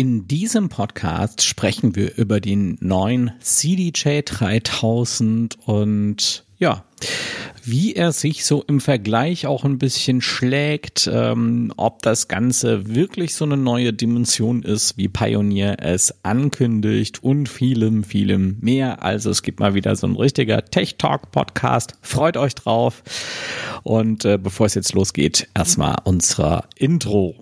In diesem Podcast sprechen wir über den neuen CDJ 3000 und ja, wie er sich so im Vergleich auch ein bisschen schlägt, ähm, ob das Ganze wirklich so eine neue Dimension ist, wie Pioneer es ankündigt und vielem, vielem mehr. Also es gibt mal wieder so ein richtiger Tech Talk Podcast. Freut euch drauf. Und äh, bevor es jetzt losgeht, erstmal unser Intro.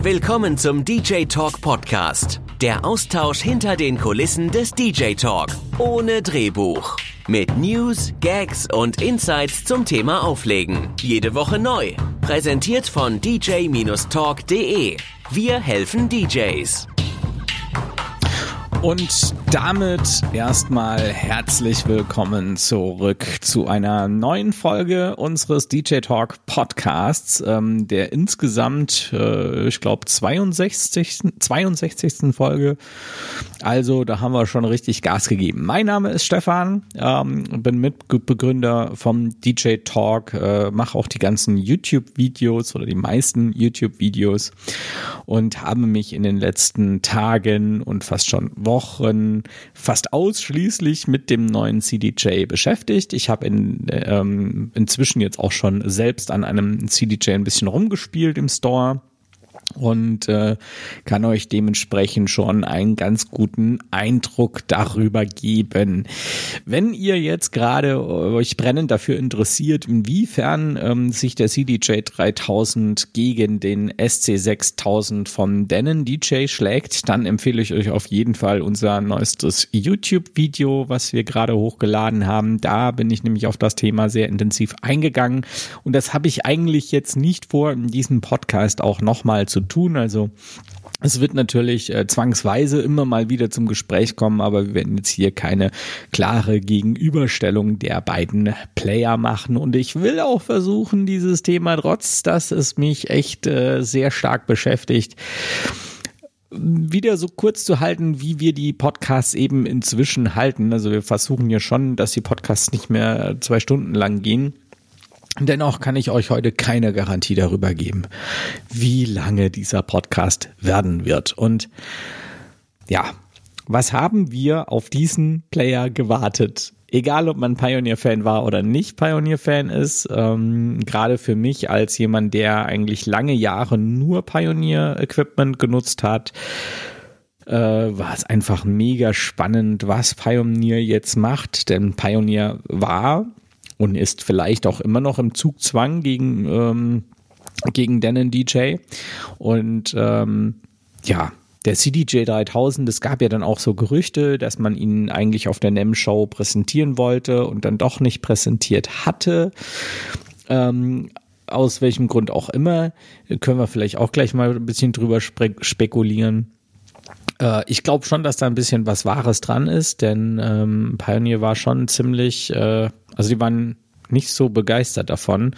Willkommen zum DJ Talk Podcast. Der Austausch hinter den Kulissen des DJ Talk. Ohne Drehbuch. Mit News, Gags und Insights zum Thema Auflegen. Jede Woche neu. Präsentiert von dj-talk.de. Wir helfen DJs. Und damit erstmal herzlich willkommen zurück zu einer neuen Folge unseres DJ Talk Podcasts, ähm, der insgesamt, äh, ich glaube, 62. 62. Folge. Also da haben wir schon richtig Gas gegeben. Mein Name ist Stefan, ähm, bin Mitbegründer vom DJ Talk, äh, mache auch die ganzen YouTube-Videos oder die meisten YouTube-Videos und habe mich in den letzten Tagen und fast schon Wochen fast ausschließlich mit dem neuen CDJ beschäftigt. Ich habe in, ähm, inzwischen jetzt auch schon selbst an einem CDJ ein bisschen rumgespielt im Store und äh, kann euch dementsprechend schon einen ganz guten Eindruck darüber geben. Wenn ihr jetzt gerade euch brennend dafür interessiert, inwiefern ähm, sich der CDJ 3000 gegen den SC 6000 von Denon DJ schlägt, dann empfehle ich euch auf jeden Fall unser neuestes YouTube-Video, was wir gerade hochgeladen haben. Da bin ich nämlich auf das Thema sehr intensiv eingegangen und das habe ich eigentlich jetzt nicht vor, in diesem Podcast auch nochmal zu tun. Also es wird natürlich äh, zwangsweise immer mal wieder zum Gespräch kommen, aber wir werden jetzt hier keine klare Gegenüberstellung der beiden Player machen. Und ich will auch versuchen, dieses Thema, trotz dass es mich echt äh, sehr stark beschäftigt, wieder so kurz zu halten, wie wir die Podcasts eben inzwischen halten. Also wir versuchen ja schon, dass die Podcasts nicht mehr zwei Stunden lang gehen. Dennoch kann ich euch heute keine Garantie darüber geben, wie lange dieser Podcast werden wird. Und ja, was haben wir auf diesen Player gewartet? Egal, ob man Pioneer-Fan war oder nicht Pioneer-Fan ist, ähm, gerade für mich als jemand, der eigentlich lange Jahre nur Pioneer-Equipment genutzt hat, äh, war es einfach mega spannend, was Pioneer jetzt macht. Denn Pioneer war und ist vielleicht auch immer noch im Zugzwang gegen, ähm, gegen Denon DJ. Und ähm, ja, der CDJ 3000, es gab ja dann auch so Gerüchte, dass man ihn eigentlich auf der NEM-Show präsentieren wollte und dann doch nicht präsentiert hatte. Ähm, aus welchem Grund auch immer, können wir vielleicht auch gleich mal ein bisschen drüber spe spekulieren. Äh, ich glaube schon, dass da ein bisschen was Wahres dran ist, denn ähm, Pioneer war schon ziemlich, äh, also die waren nicht so begeistert davon.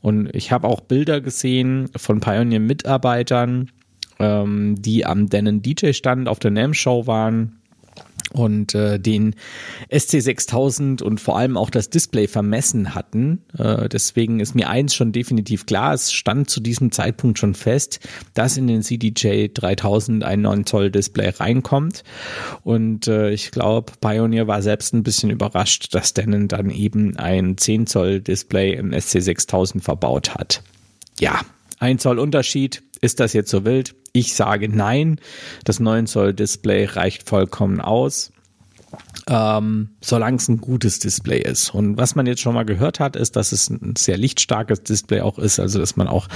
Und ich habe auch Bilder gesehen von Pioneer-Mitarbeitern, ähm, die am Denon DJ-Stand auf der NAM-Show waren und äh, den SC6000 und vor allem auch das Display vermessen hatten. Äh, deswegen ist mir eins schon definitiv klar, es stand zu diesem Zeitpunkt schon fest, dass in den CDJ 3000 ein 9 Zoll Display reinkommt und äh, ich glaube, Pioneer war selbst ein bisschen überrascht, dass Denon dann eben ein 10 Zoll Display im SC6000 verbaut hat. Ja, ein Zoll Unterschied, ist das jetzt so wild? Ich sage nein. Das 9 Zoll Display reicht vollkommen aus. Ähm, solange es ein gutes Display ist. Und was man jetzt schon mal gehört hat, ist, dass es ein sehr lichtstarkes Display auch ist, also dass man auch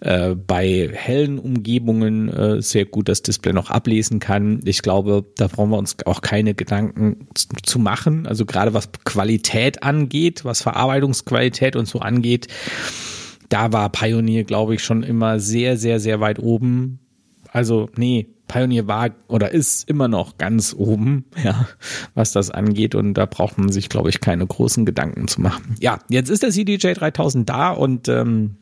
äh, bei hellen Umgebungen äh, sehr gut das Display noch ablesen kann. Ich glaube, da brauchen wir uns auch keine Gedanken zu machen. Also gerade was Qualität angeht, was Verarbeitungsqualität und so angeht, da war Pioneer, glaube ich, schon immer sehr, sehr, sehr weit oben. Also, nee, Pioneer war oder ist immer noch ganz oben, ja, was das angeht. Und da braucht man sich, glaube ich, keine großen Gedanken zu machen. Ja, jetzt ist der CDJ 3000 da und ähm,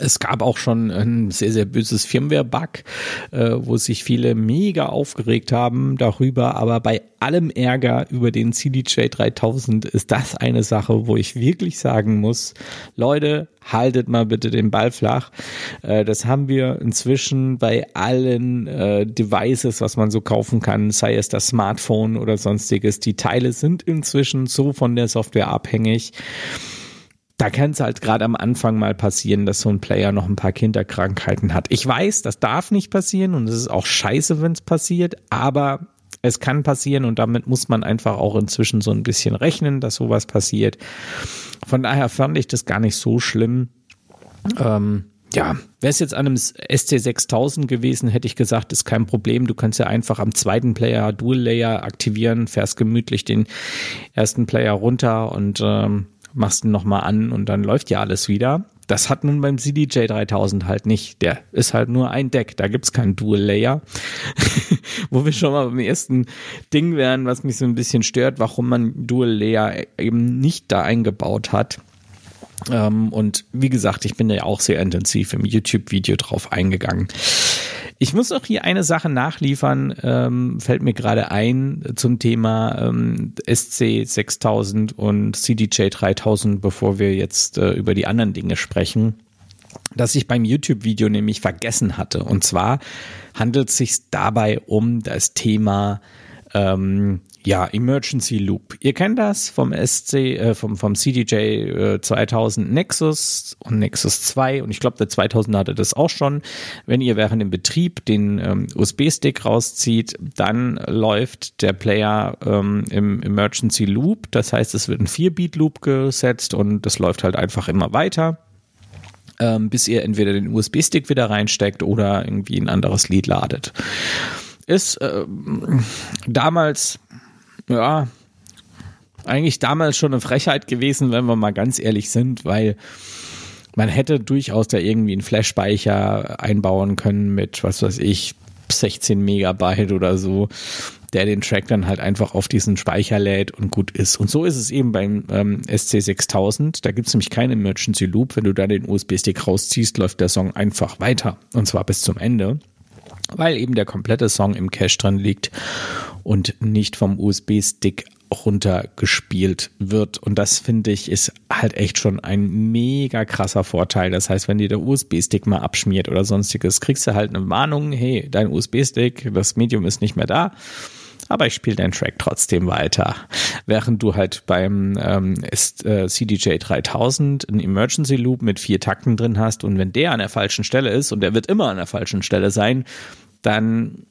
Es gab auch schon ein sehr, sehr böses Firmware-Bug, äh, wo sich viele mega aufgeregt haben darüber. Aber bei allem Ärger über den CDJ 3000 ist das eine Sache, wo ich wirklich sagen muss, Leute, haltet mal bitte den Ball flach. Äh, das haben wir inzwischen bei allen äh, Devices, was man so kaufen kann, sei es das Smartphone oder sonstiges. Die Teile sind inzwischen so von der Software abhängig da kann es halt gerade am Anfang mal passieren, dass so ein Player noch ein paar Kinderkrankheiten hat. Ich weiß, das darf nicht passieren und es ist auch scheiße, wenn es passiert, aber es kann passieren und damit muss man einfach auch inzwischen so ein bisschen rechnen, dass sowas passiert. Von daher fand ich das gar nicht so schlimm. Ähm, ja, wäre es jetzt an einem SC6000 gewesen, hätte ich gesagt, ist kein Problem. Du kannst ja einfach am zweiten Player Dual Layer aktivieren, fährst gemütlich den ersten Player runter und ähm, machst ihn nochmal an und dann läuft ja alles wieder. Das hat nun beim CDJ 3000 halt nicht. Der ist halt nur ein Deck. Da gibt's keinen Dual Layer. Wo wir schon mal beim ersten Ding wären, was mich so ein bisschen stört, warum man Dual Layer eben nicht da eingebaut hat. Ähm, und wie gesagt, ich bin ja auch sehr intensiv im YouTube-Video drauf eingegangen. Ich muss noch hier eine Sache nachliefern, ähm, fällt mir gerade ein zum Thema ähm, SC 6000 und CDJ 3000, bevor wir jetzt äh, über die anderen Dinge sprechen dass ich beim YouTube-Video nämlich vergessen hatte. Und zwar handelt es sich dabei um das Thema ähm, ja, Emergency Loop. Ihr kennt das vom SC, äh, vom, vom CDJ äh, 2000 Nexus und Nexus 2 und ich glaube, der 2000 hatte das auch schon. Wenn ihr während dem Betrieb den ähm, USB-Stick rauszieht, dann läuft der Player ähm, im Emergency Loop. Das heißt, es wird ein 4-Beat-Loop gesetzt und das läuft halt einfach immer weiter ähm, bis ihr entweder den USB-Stick wieder reinsteckt oder irgendwie ein anderes Lied ladet. Ist äh, damals ja, eigentlich damals schon eine Frechheit gewesen, wenn wir mal ganz ehrlich sind, weil man hätte durchaus da irgendwie einen Flash-Speicher einbauen können mit, was weiß ich, 16 Megabyte oder so, der den Track dann halt einfach auf diesen Speicher lädt und gut ist. Und so ist es eben beim ähm, SC6000. Da gibt es nämlich keinen Emergency Loop. Wenn du da den USB-Stick rausziehst, läuft der Song einfach weiter. Und zwar bis zum Ende weil eben der komplette Song im Cache drin liegt und nicht vom USB-Stick runtergespielt wird. Und das finde ich ist halt echt schon ein mega krasser Vorteil. Das heißt, wenn dir der USB-Stick mal abschmiert oder sonstiges, kriegst du halt eine Warnung, hey, dein USB-Stick, das Medium ist nicht mehr da aber ich spiele den Track trotzdem weiter. Während du halt beim ähm, äh, CDJ 3000 einen Emergency Loop mit vier Takten drin hast und wenn der an der falschen Stelle ist und der wird immer an der falschen Stelle sein, dann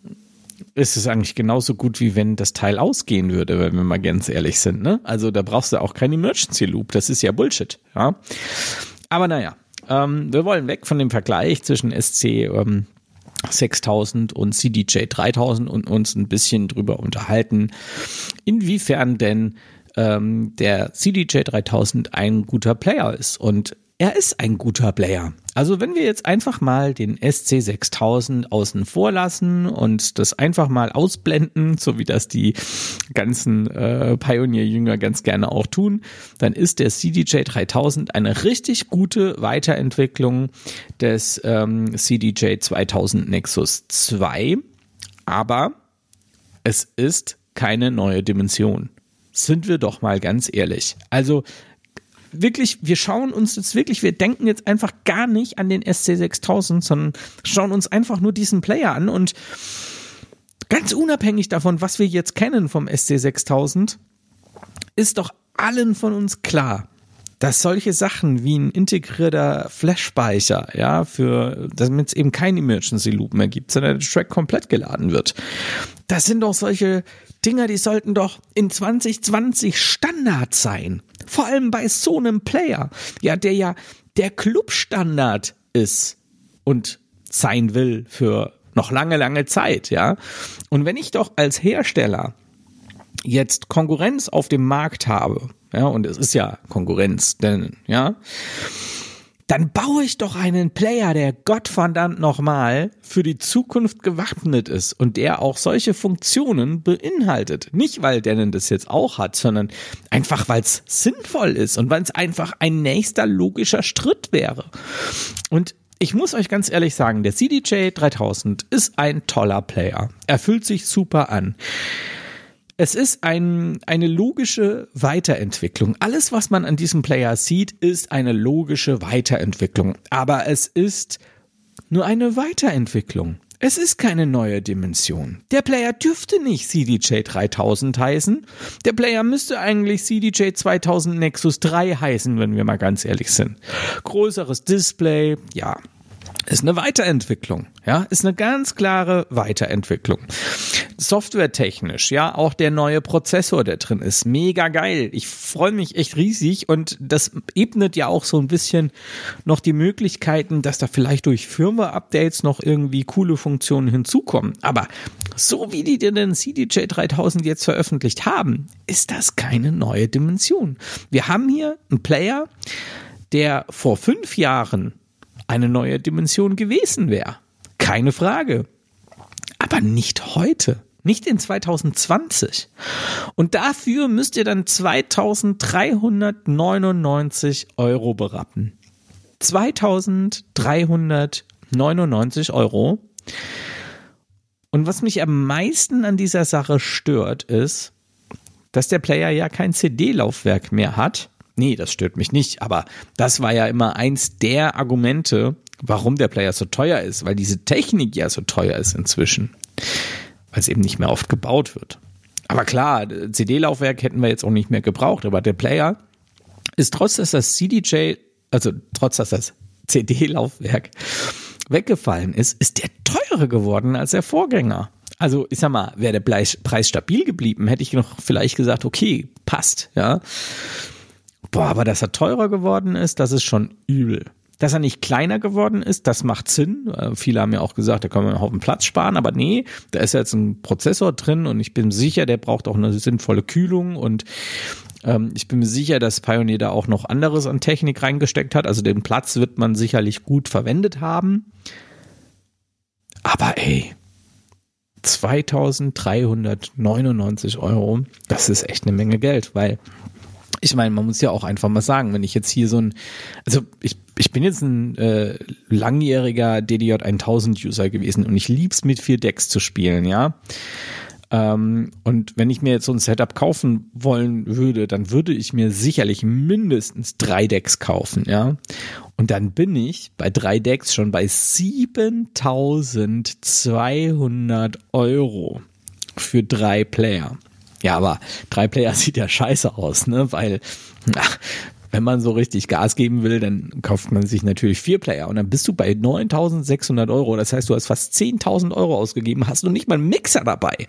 ist es eigentlich genauso gut, wie wenn das Teil ausgehen würde, wenn wir mal ganz ehrlich sind. Ne? Also da brauchst du auch keinen Emergency Loop. Das ist ja Bullshit. Ja? Aber naja, ähm, wir wollen weg von dem Vergleich zwischen SC ähm, 6000 und CDJ 3000 und uns ein bisschen drüber unterhalten, inwiefern denn ähm, der CDJ 3000 ein guter Player ist. Und er ist ein guter Player. Also wenn wir jetzt einfach mal den SC6000 außen vor lassen und das einfach mal ausblenden, so wie das die ganzen äh, Pioneer-Jünger ganz gerne auch tun, dann ist der CDJ 3000 eine richtig gute Weiterentwicklung des ähm, CDJ 2000 Nexus 2, aber es ist keine neue Dimension. Sind wir doch mal ganz ehrlich. Also wirklich, wir schauen uns jetzt wirklich, wir denken jetzt einfach gar nicht an den SC6000, sondern schauen uns einfach nur diesen Player an und ganz unabhängig davon, was wir jetzt kennen vom SC6000, ist doch allen von uns klar, dass solche Sachen wie ein integrierter Flash-Speicher, ja, für, damit es eben kein Emergency Loop mehr gibt, sondern der Track komplett geladen wird. Das sind doch solche Dinger, die sollten doch in 2020 Standard sein. Vor allem bei so einem Player, ja, der ja der Clubstandard ist und sein will für noch lange, lange Zeit, ja. Und wenn ich doch als Hersteller jetzt Konkurrenz auf dem Markt habe, ja, und es ist ja Konkurrenz, denn, ja, dann baue ich doch einen Player, der Gottverdammt nochmal für die Zukunft gewappnet ist und der auch solche Funktionen beinhaltet. Nicht, weil Denon das jetzt auch hat, sondern einfach, weil es sinnvoll ist und weil es einfach ein nächster logischer Schritt wäre. Und ich muss euch ganz ehrlich sagen, der CDJ 3000 ist ein toller Player. Er fühlt sich super an. Es ist ein, eine logische Weiterentwicklung. Alles, was man an diesem Player sieht, ist eine logische Weiterentwicklung. Aber es ist nur eine Weiterentwicklung. Es ist keine neue Dimension. Der Player dürfte nicht CDJ 3000 heißen. Der Player müsste eigentlich CDJ 2000 Nexus 3 heißen, wenn wir mal ganz ehrlich sind. Größeres Display, ja, ist eine Weiterentwicklung, ja, ist eine ganz klare Weiterentwicklung. Softwaretechnisch, ja, auch der neue Prozessor, der drin ist, mega geil. Ich freue mich echt riesig und das ebnet ja auch so ein bisschen noch die Möglichkeiten, dass da vielleicht durch Firmware-Updates noch irgendwie coole Funktionen hinzukommen. Aber so wie die den CDJ 3000 jetzt veröffentlicht haben, ist das keine neue Dimension. Wir haben hier einen Player, der vor fünf Jahren eine neue Dimension gewesen wäre. Keine Frage. Aber nicht heute. Nicht in 2020. Und dafür müsst ihr dann 2399 Euro berappen. 2399 Euro. Und was mich am meisten an dieser Sache stört, ist, dass der Player ja kein CD-Laufwerk mehr hat, Nee, das stört mich nicht. Aber das war ja immer eins der Argumente, warum der Player so teuer ist, weil diese Technik ja so teuer ist inzwischen. Weil es eben nicht mehr oft gebaut wird. Aber klar, CD-Laufwerk hätten wir jetzt auch nicht mehr gebraucht, aber der Player ist trotz, dass das CDJ, also trotz, dass das CD-Laufwerk weggefallen ist, ist der teurer geworden als der Vorgänger. Also ich sag mal, wäre der Preis stabil geblieben, hätte ich noch vielleicht gesagt, okay, passt, ja. Boah, aber dass er teurer geworden ist, das ist schon übel. Dass er nicht kleiner geworden ist, das macht Sinn. Äh, viele haben ja auch gesagt, da können wir einen Haufen Platz sparen, aber nee, da ist jetzt ein Prozessor drin und ich bin sicher, der braucht auch eine sinnvolle Kühlung und ähm, ich bin mir sicher, dass Pioneer da auch noch anderes an Technik reingesteckt hat. Also den Platz wird man sicherlich gut verwendet haben. Aber ey, 2399 Euro, das ist echt eine Menge Geld, weil ich meine, man muss ja auch einfach mal sagen, wenn ich jetzt hier so ein, also ich, ich bin jetzt ein äh, langjähriger DDJ 1000 User gewesen und ich lieb's mit vier Decks zu spielen, ja. Ähm, und wenn ich mir jetzt so ein Setup kaufen wollen würde, dann würde ich mir sicherlich mindestens drei Decks kaufen, ja. Und dann bin ich bei drei Decks schon bei 7200 Euro für drei Player. Ja, aber drei Player sieht ja scheiße aus, ne? Weil, ach, wenn man so richtig Gas geben will, dann kauft man sich natürlich vier Player und dann bist du bei 9.600 Euro. Das heißt, du hast fast 10.000 Euro ausgegeben, hast du nicht mal einen Mixer dabei.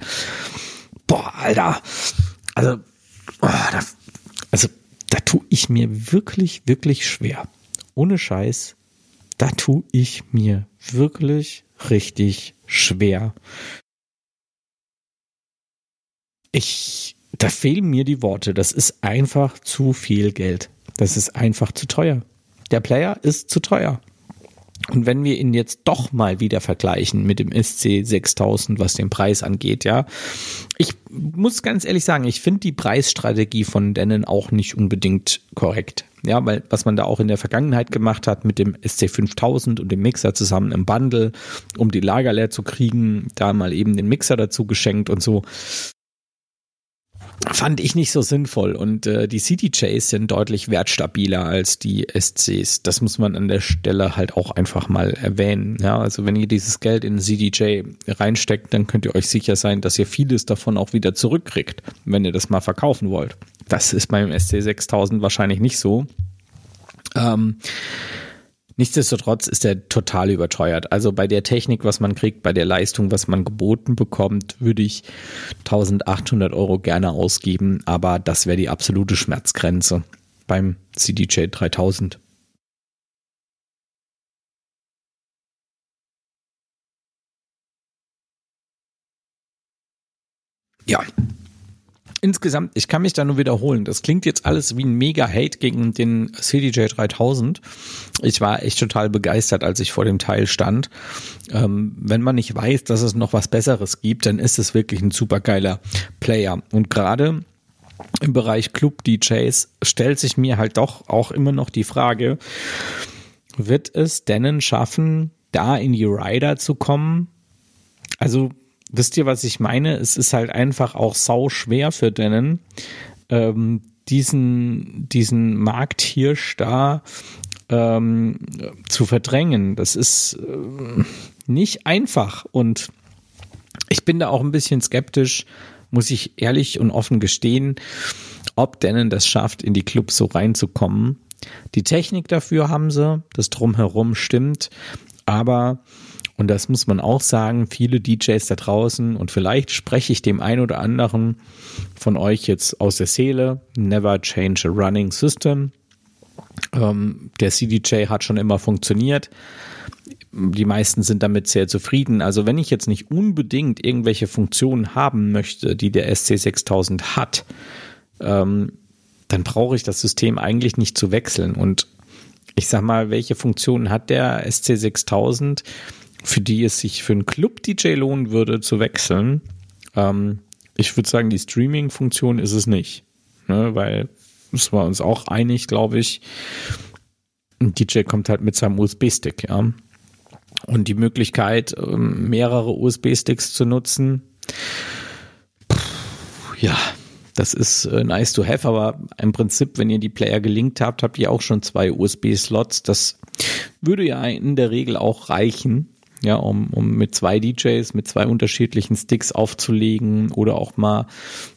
Boah, Alter. Also, oh, da, also, da tue ich mir wirklich, wirklich schwer. Ohne Scheiß, da tue ich mir wirklich richtig schwer, ich, da fehlen mir die Worte. Das ist einfach zu viel Geld. Das ist einfach zu teuer. Der Player ist zu teuer. Und wenn wir ihn jetzt doch mal wieder vergleichen mit dem SC 6000, was den Preis angeht, ja, ich muss ganz ehrlich sagen, ich finde die Preisstrategie von Denon auch nicht unbedingt korrekt. Ja, weil was man da auch in der Vergangenheit gemacht hat mit dem SC 5000 und dem Mixer zusammen im Bundle, um die Lager leer zu kriegen, da mal eben den Mixer dazu geschenkt und so fand ich nicht so sinnvoll und äh, die CDJs sind deutlich wertstabiler als die SCs. Das muss man an der Stelle halt auch einfach mal erwähnen. Ja, also wenn ihr dieses Geld in CDJ reinsteckt, dann könnt ihr euch sicher sein, dass ihr vieles davon auch wieder zurückkriegt, wenn ihr das mal verkaufen wollt. Das ist beim SC 6000 wahrscheinlich nicht so. Ähm, Nichtsdestotrotz ist er total überteuert. Also bei der Technik, was man kriegt, bei der Leistung, was man geboten bekommt, würde ich 1800 Euro gerne ausgeben, aber das wäre die absolute Schmerzgrenze beim CDJ 3000. Ja, insgesamt, ich kann mich da nur wiederholen. Das klingt jetzt alles wie ein Mega-Hate gegen den CDJ 3000. Ich war echt total begeistert, als ich vor dem Teil stand. Ähm, wenn man nicht weiß, dass es noch was Besseres gibt, dann ist es wirklich ein supergeiler Player. Und gerade im Bereich Club DJs stellt sich mir halt doch auch immer noch die Frage, wird es Dennen schaffen, da in die Rider zu kommen? Also wisst ihr, was ich meine? Es ist halt einfach auch sau schwer für Dennen, ähm, diesen, diesen Markthirsch da ähm, zu verdrängen. Das ist äh, nicht einfach und ich bin da auch ein bisschen skeptisch, muss ich ehrlich und offen gestehen, ob Dennen das schafft, in die Clubs so reinzukommen. Die Technik dafür haben sie, das drumherum stimmt, aber und das muss man auch sagen, viele DJs da draußen und vielleicht spreche ich dem einen oder anderen von euch jetzt aus der Seele, never change a running system. Ähm, der CDJ hat schon immer funktioniert. Die meisten sind damit sehr zufrieden. Also wenn ich jetzt nicht unbedingt irgendwelche Funktionen haben möchte, die der SC6000 hat, ähm, dann brauche ich das System eigentlich nicht zu wechseln. Und ich sag mal, welche Funktionen hat der SC6000? Für die es sich für einen Club-DJ lohnen würde zu wechseln. Ähm, ich würde sagen, die Streaming-Funktion ist es nicht. Ne, weil es war uns auch einig, glaube ich. Ein DJ kommt halt mit seinem USB-Stick, ja. Und die Möglichkeit, ähm, mehrere USB-Sticks zu nutzen, ja, das ist äh, nice to have, aber im Prinzip, wenn ihr die Player gelinkt habt, habt ihr auch schon zwei USB-Slots. Das würde ja in der Regel auch reichen ja, um, um mit zwei DJs, mit zwei unterschiedlichen Sticks aufzulegen oder auch mal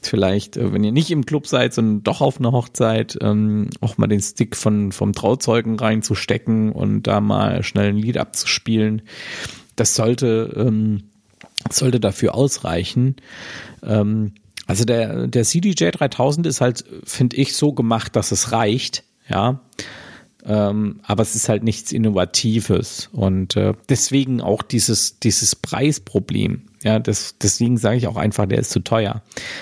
vielleicht, äh, wenn ihr nicht im Club seid, sondern doch auf einer Hochzeit, ähm, auch mal den Stick von, vom Trauzeugen reinzustecken und da mal schnell ein Lied abzuspielen. Das sollte, ähm, sollte dafür ausreichen. Ähm, also der, der CDJ 3000 ist halt, finde ich, so gemacht, dass es reicht, ja. Ähm, aber es ist halt nichts Innovatives und äh, deswegen auch dieses, dieses Preisproblem. Ja, das, deswegen sage ich auch einfach, der ist zu teuer.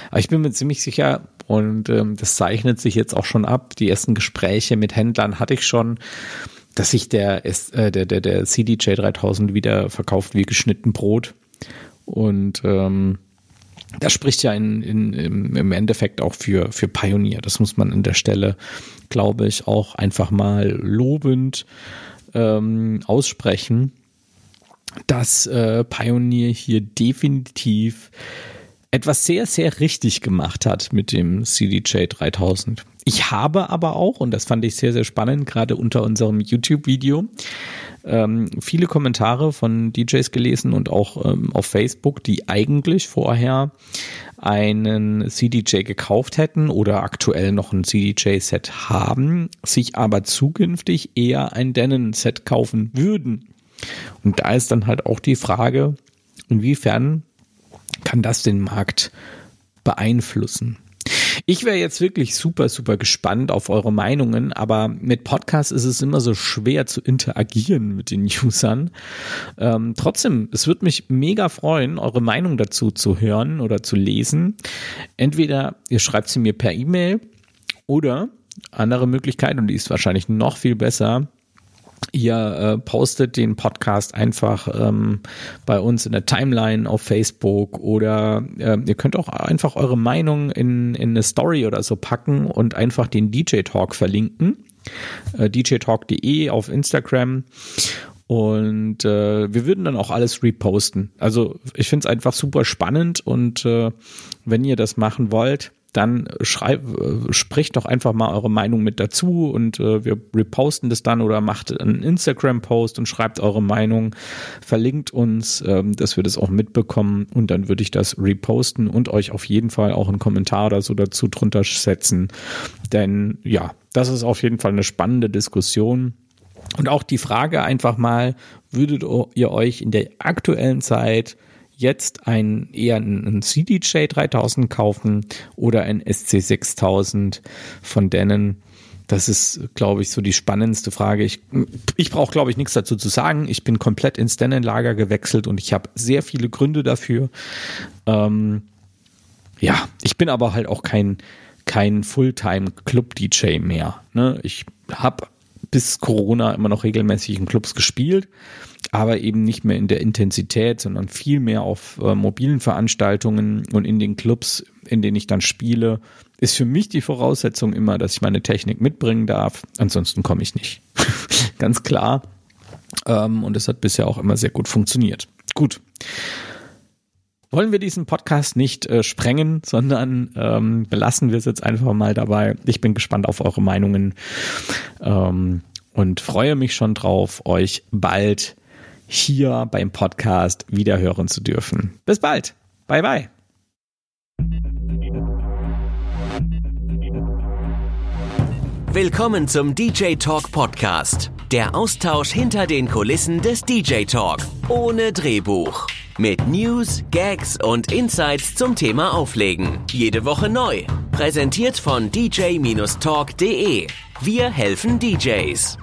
Aber ich bin mir ziemlich sicher und ähm, das zeichnet sich jetzt auch schon ab. Die ersten Gespräche mit Händlern hatte ich schon, dass sich der, äh, der, der, der CDJ 3000 wieder verkauft wie geschnitten Brot und ähm, das spricht ja in, in, im Endeffekt auch für, für Pioneer. Das muss man an der Stelle, glaube ich, auch einfach mal lobend ähm, aussprechen, dass äh, Pioneer hier definitiv etwas sehr, sehr richtig gemacht hat mit dem CDJ 3000. Ich habe aber auch, und das fand ich sehr, sehr spannend, gerade unter unserem YouTube-Video, ähm, viele Kommentare von DJs gelesen und auch ähm, auf Facebook, die eigentlich vorher einen CDJ gekauft hätten oder aktuell noch ein CDJ-Set haben, sich aber zukünftig eher ein Denon-Set kaufen würden. Und da ist dann halt auch die Frage, inwiefern kann das den Markt beeinflussen? Ich wäre jetzt wirklich super, super gespannt auf eure Meinungen, aber mit Podcasts ist es immer so schwer zu interagieren mit den Usern. Ähm, trotzdem, es würde mich mega freuen, eure Meinung dazu zu hören oder zu lesen. Entweder ihr schreibt sie mir per E-Mail oder andere Möglichkeit, und die ist wahrscheinlich noch viel besser, Ihr äh, postet den Podcast einfach ähm, bei uns in der Timeline auf Facebook oder äh, ihr könnt auch einfach eure Meinung in, in eine Story oder so packen und einfach den DJ Talk verlinken. Äh, djtalk.de auf Instagram. Und äh, wir würden dann auch alles reposten. Also ich finde es einfach super spannend und äh, wenn ihr das machen wollt, dann schreib, äh, spricht doch einfach mal eure Meinung mit dazu und äh, wir reposten das dann oder macht einen Instagram-Post und schreibt eure Meinung, verlinkt uns, ähm, dass wir das auch mitbekommen und dann würde ich das reposten und euch auf jeden Fall auch einen Kommentar oder so dazu drunter setzen. Denn ja, das ist auf jeden Fall eine spannende Diskussion. Und auch die Frage einfach mal, würdet ihr euch in der aktuellen Zeit jetzt ein eher ein CDJ 3000 kaufen oder ein SC 6000 von denen. Das ist, glaube ich, so die spannendste Frage. Ich, ich brauche, glaube ich, nichts dazu zu sagen. Ich bin komplett ins Denon-Lager gewechselt und ich habe sehr viele Gründe dafür. Ähm, ja, ich bin aber halt auch kein, kein Fulltime-Club-DJ mehr. Ne? Ich habe bis Corona immer noch regelmäßig in Clubs gespielt, aber eben nicht mehr in der Intensität, sondern viel mehr auf äh, mobilen Veranstaltungen und in den Clubs, in denen ich dann spiele, ist für mich die Voraussetzung immer, dass ich meine Technik mitbringen darf. Ansonsten komme ich nicht. Ganz klar. Ähm, und es hat bisher auch immer sehr gut funktioniert. Gut wollen wir diesen Podcast nicht äh, sprengen, sondern ähm, belassen wir es jetzt einfach mal dabei. Ich bin gespannt auf eure Meinungen ähm, und freue mich schon drauf, euch bald hier beim Podcast wieder hören zu dürfen. Bis bald. Bye bye. Willkommen zum DJ Talk Podcast. Der Austausch hinter den Kulissen des DJ Talk. Ohne Drehbuch. Mit News, Gags und Insights zum Thema Auflegen. Jede Woche neu. Präsentiert von dj-talk.de. Wir helfen DJs.